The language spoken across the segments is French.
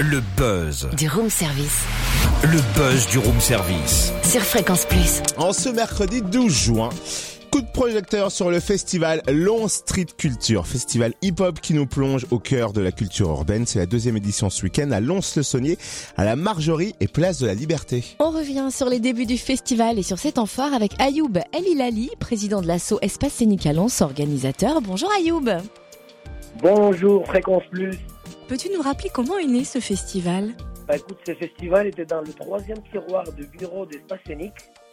Le buzz. Du room service. Le buzz du room service. Sur Fréquence Plus. En ce mercredi 12 juin, coup de projecteur sur le festival Long Street Culture, festival hip-hop qui nous plonge au cœur de la culture urbaine. C'est la deuxième édition ce week-end à Lons-le-Saunier, à la Marjorie et Place de la Liberté. On revient sur les débuts du festival et sur cet phare avec Ayoub Elilali, président de l'asso Espace Scénique à Lons, organisateur. Bonjour Ayoub. Bonjour Fréquence Plus. Peux-tu nous rappeler comment est né ce festival Bah écoute, ce festival était dans le troisième tiroir du bureau d'espace scénique.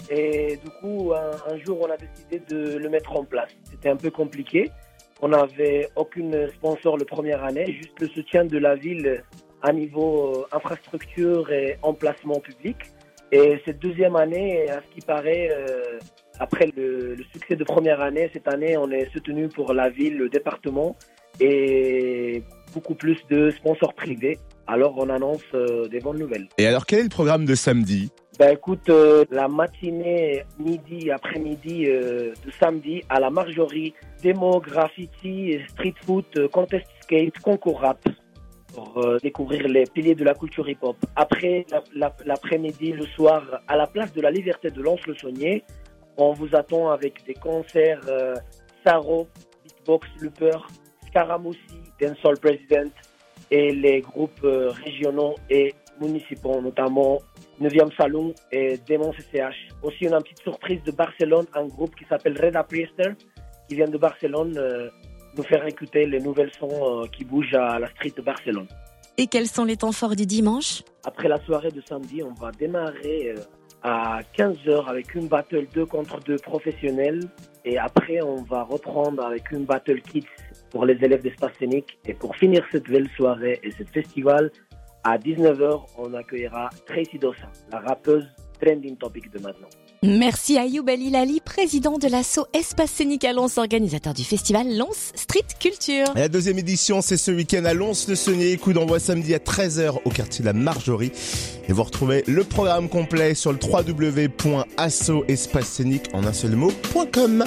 Et du coup, un, jour, on a décidé de le mettre en place. C'était un peu compliqué. On n'avait aucune sponsor la première année, juste le soutien de la ville à niveau euh, infrastructure et emplacement public. Et cette deuxième année, à ce qui paraît, euh, après le, le succès de première année, cette année, on est soutenu pour la ville, le département et beaucoup plus de sponsors privés. Alors on annonce euh, des bonnes nouvelles. Et alors, quel est le programme de samedi? Ben écoute, euh, la matinée, midi, après-midi euh, de samedi à la Marjorie, démo, graffiti, street foot, euh, contest skate, concours rap pour découvrir les piliers de la culture hip-hop. Après la- la- l'après-midi, le soir, à la place de la Liberté de Lons-le-Saunier, on vous attend avec des concerts Saro, Beatbox, Looper, Scaramoussi, Dancehall President et les groupes euh, régionaux et municipaux, notamment 9e Salon et Démon CCH. Aussi, on a une petite surprise de Barcelone, un groupe qui s'appelle Reda Priester, qui vient de Barcelone euh, nous faire écouter les nouvelles sons euh, qui bougent à la street de Barcelone. Et quels sont les temps forts du dimanche? Après la soirée de samedi, on va démarrer euh, à 15h avec une battle 2 contre 2 professionnels. Et après, on va reprendre avec une battle kids pour les élèves d'espace scénique. Et pour finir cette belle soirée et ce festival, à 19h, on accueillera Tracy Dossa, la rappeuse trending topic de maintenant. Merci Ayoub Elilali, président de l'asso Espace Scénique à Lons, organisateur du festival Lons Street Culture. Et La deuxième édition, c'est ce week-end à Lons-le-Saunier. Coup d'envoi samedi à 13h au quartier de la Marjorie. Et vous retrouvez le programme complet sur le www.assoespace scénique en un seul mot.com.